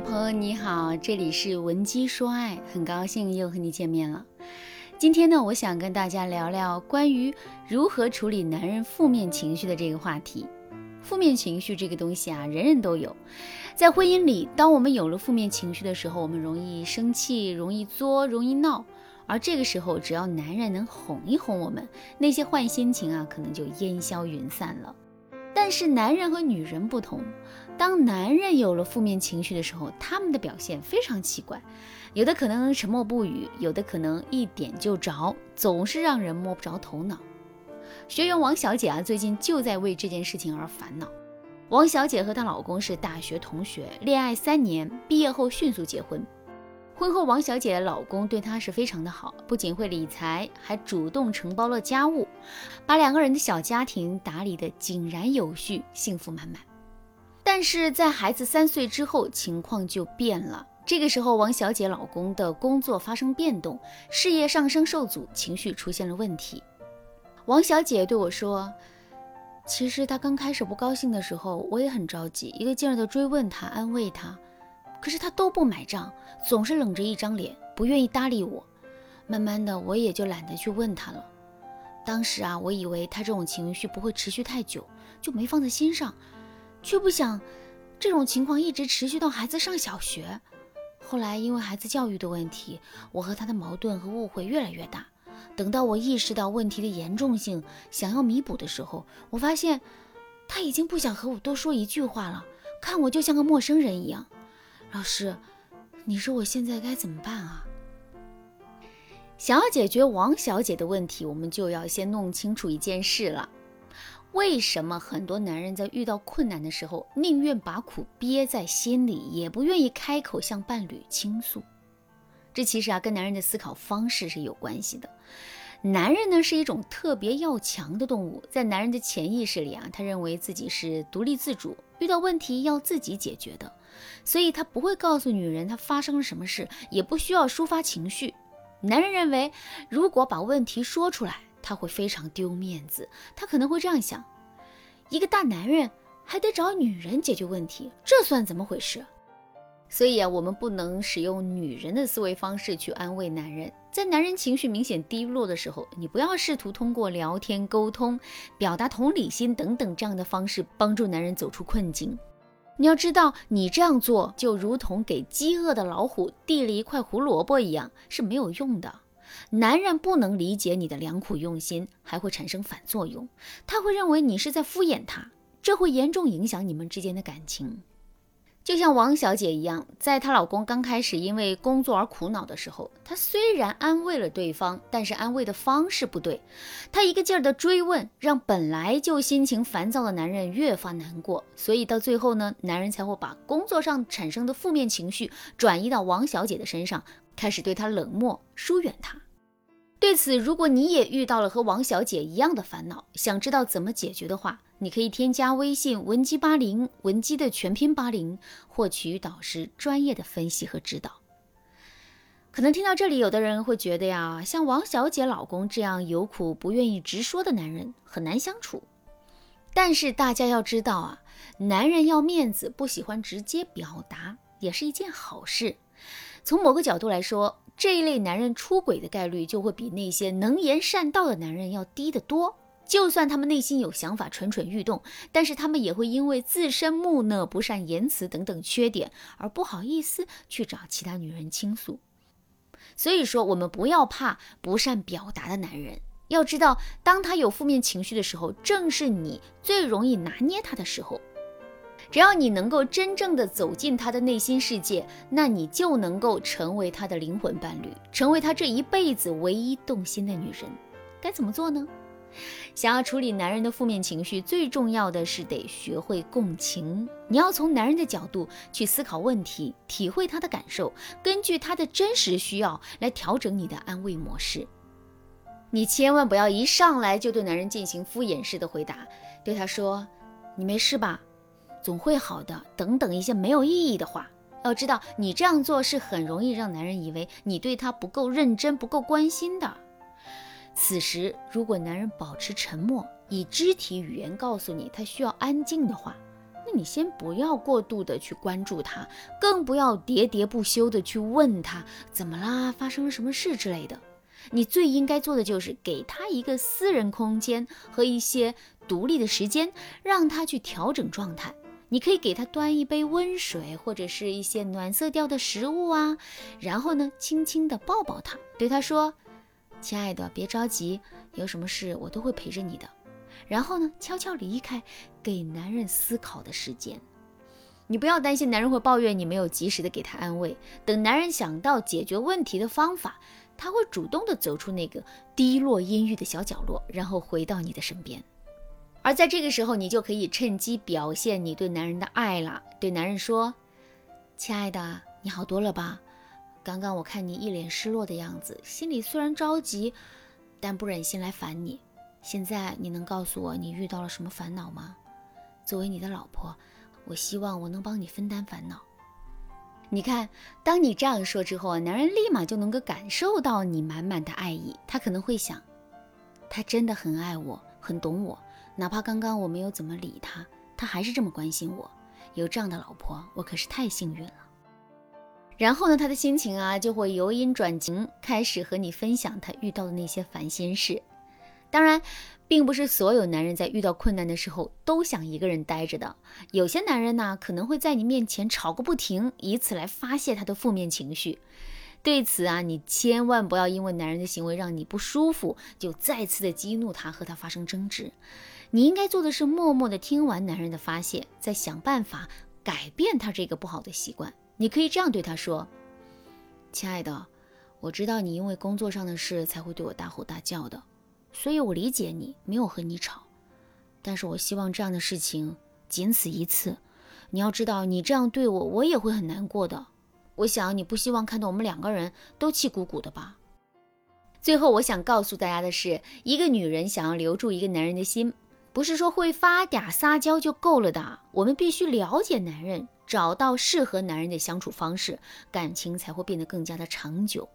朋友你好，这里是文姬说爱，很高兴又和你见面了。今天呢，我想跟大家聊聊关于如何处理男人负面情绪的这个话题。负面情绪这个东西啊，人人都有。在婚姻里，当我们有了负面情绪的时候，我们容易生气，容易作，容易闹。而这个时候，只要男人能哄一哄我们，那些坏心情啊，可能就烟消云散了。但是男人和女人不同，当男人有了负面情绪的时候，他们的表现非常奇怪，有的可能沉默不语，有的可能一点就着，总是让人摸不着头脑。学员王小姐啊，最近就在为这件事情而烦恼。王小姐和她老公是大学同学，恋爱三年，毕业后迅速结婚。婚后，王小姐的老公对她是非常的好，不仅会理财，还主动承包了家务，把两个人的小家庭打理得井然有序，幸福满满。但是在孩子三岁之后，情况就变了。这个时候，王小姐老公的工作发生变动，事业上升受阻，情绪出现了问题。王小姐对我说：“其实她刚开始不高兴的时候，我也很着急，一个劲儿的追问她，安慰她。”可是他都不买账，总是冷着一张脸，不愿意搭理我。慢慢的，我也就懒得去问他了。当时啊，我以为他这种情绪不会持续太久，就没放在心上，却不想这种情况一直持续到孩子上小学。后来因为孩子教育的问题，我和他的矛盾和误会越来越大。等到我意识到问题的严重性，想要弥补的时候，我发现他已经不想和我多说一句话了，看我就像个陌生人一样。老师，你说我现在该怎么办啊？想要解决王小姐的问题，我们就要先弄清楚一件事了：为什么很多男人在遇到困难的时候，宁愿把苦憋在心里，也不愿意开口向伴侣倾诉？这其实啊，跟男人的思考方式是有关系的。男人呢，是一种特别要强的动物，在男人的潜意识里啊，他认为自己是独立自主，遇到问题要自己解决的。所以他不会告诉女人他发生了什么事，也不需要抒发情绪。男人认为，如果把问题说出来，他会非常丢面子。他可能会这样想：一个大男人还得找女人解决问题，这算怎么回事？所以啊，我们不能使用女人的思维方式去安慰男人。在男人情绪明显低落的时候，你不要试图通过聊天沟通、表达同理心等等这样的方式帮助男人走出困境。你要知道，你这样做就如同给饥饿的老虎递了一块胡萝卜一样，是没有用的。男人不能理解你的良苦用心，还会产生反作用，他会认为你是在敷衍他，这会严重影响你们之间的感情。就像王小姐一样，在她老公刚开始因为工作而苦恼的时候，她虽然安慰了对方，但是安慰的方式不对。她一个劲儿的追问，让本来就心情烦躁的男人越发难过。所以到最后呢，男人才会把工作上产生的负面情绪转移到王小姐的身上，开始对她冷漠疏远她。对此，如果你也遇到了和王小姐一样的烦恼，想知道怎么解决的话，你可以添加微信文姬八零，文姬的全拼八零，获取导师专业的分析和指导。可能听到这里，有的人会觉得呀，像王小姐老公这样有苦不愿意直说的男人很难相处。但是大家要知道啊，男人要面子，不喜欢直接表达，也是一件好事。从某个角度来说，这一类男人出轨的概率就会比那些能言善道的男人要低得多。就算他们内心有想法蠢蠢欲动，但是他们也会因为自身木讷、不善言辞等等缺点而不好意思去找其他女人倾诉。所以说，我们不要怕不善表达的男人。要知道，当他有负面情绪的时候，正是你最容易拿捏他的时候。只要你能够真正的走进他的内心世界，那你就能够成为他的灵魂伴侣，成为他这一辈子唯一动心的女人。该怎么做呢？想要处理男人的负面情绪，最重要的是得学会共情。你要从男人的角度去思考问题，体会他的感受，根据他的真实需要来调整你的安慰模式。你千万不要一上来就对男人进行敷衍式的回答，对他说：“你没事吧？总会好的。”等等一些没有意义的话。要知道，你这样做是很容易让男人以为你对他不够认真、不够关心的。此时，如果男人保持沉默，以肢体语言告诉你他需要安静的话，那你先不要过度的去关注他，更不要喋喋不休的去问他怎么啦，发生了什么事之类的。你最应该做的就是给他一个私人空间和一些独立的时间，让他去调整状态。你可以给他端一杯温水，或者是一些暖色调的食物啊，然后呢，轻轻地抱抱他，对他说：“亲爱的，别着急，有什么事我都会陪着你的。”然后呢，悄悄离开，给男人思考的时间。你不要担心男人会抱怨你没有及时的给他安慰，等男人想到解决问题的方法。他会主动的走出那个低落阴郁的小角落，然后回到你的身边。而在这个时候，你就可以趁机表现你对男人的爱了。对男人说：“亲爱的，你好多了吧？刚刚我看你一脸失落的样子，心里虽然着急，但不忍心来烦你。现在你能告诉我你遇到了什么烦恼吗？作为你的老婆，我希望我能帮你分担烦恼。”你看，当你这样说之后啊，男人立马就能够感受到你满满的爱意。他可能会想，他真的很爱我，很懂我，哪怕刚刚我没有怎么理他，他还是这么关心我。有这样的老婆，我可是太幸运了。然后呢，他的心情啊就会由阴转晴，开始和你分享他遇到的那些烦心事。当然。并不是所有男人在遇到困难的时候都想一个人待着的。有些男人呢，可能会在你面前吵个不停，以此来发泄他的负面情绪。对此啊，你千万不要因为男人的行为让你不舒服，就再次的激怒他，和他发生争执。你应该做的是默默的听完男人的发泄，再想办法改变他这个不好的习惯。你可以这样对他说：“亲爱的，我知道你因为工作上的事才会对我大吼大叫的。”所以，我理解你没有和你吵，但是我希望这样的事情仅此一次。你要知道，你这样对我，我也会很难过的。我想你不希望看到我们两个人都气鼓鼓的吧？最后，我想告诉大家的是，一个女人想要留住一个男人的心，不是说会发嗲撒娇就够了的。我们必须了解男人，找到适合男人的相处方式，感情才会变得更加的长久。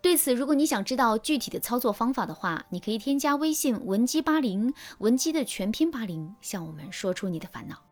对此，如果你想知道具体的操作方法的话，你可以添加微信文姬八零，文姬的全拼八零，向我们说出你的烦恼。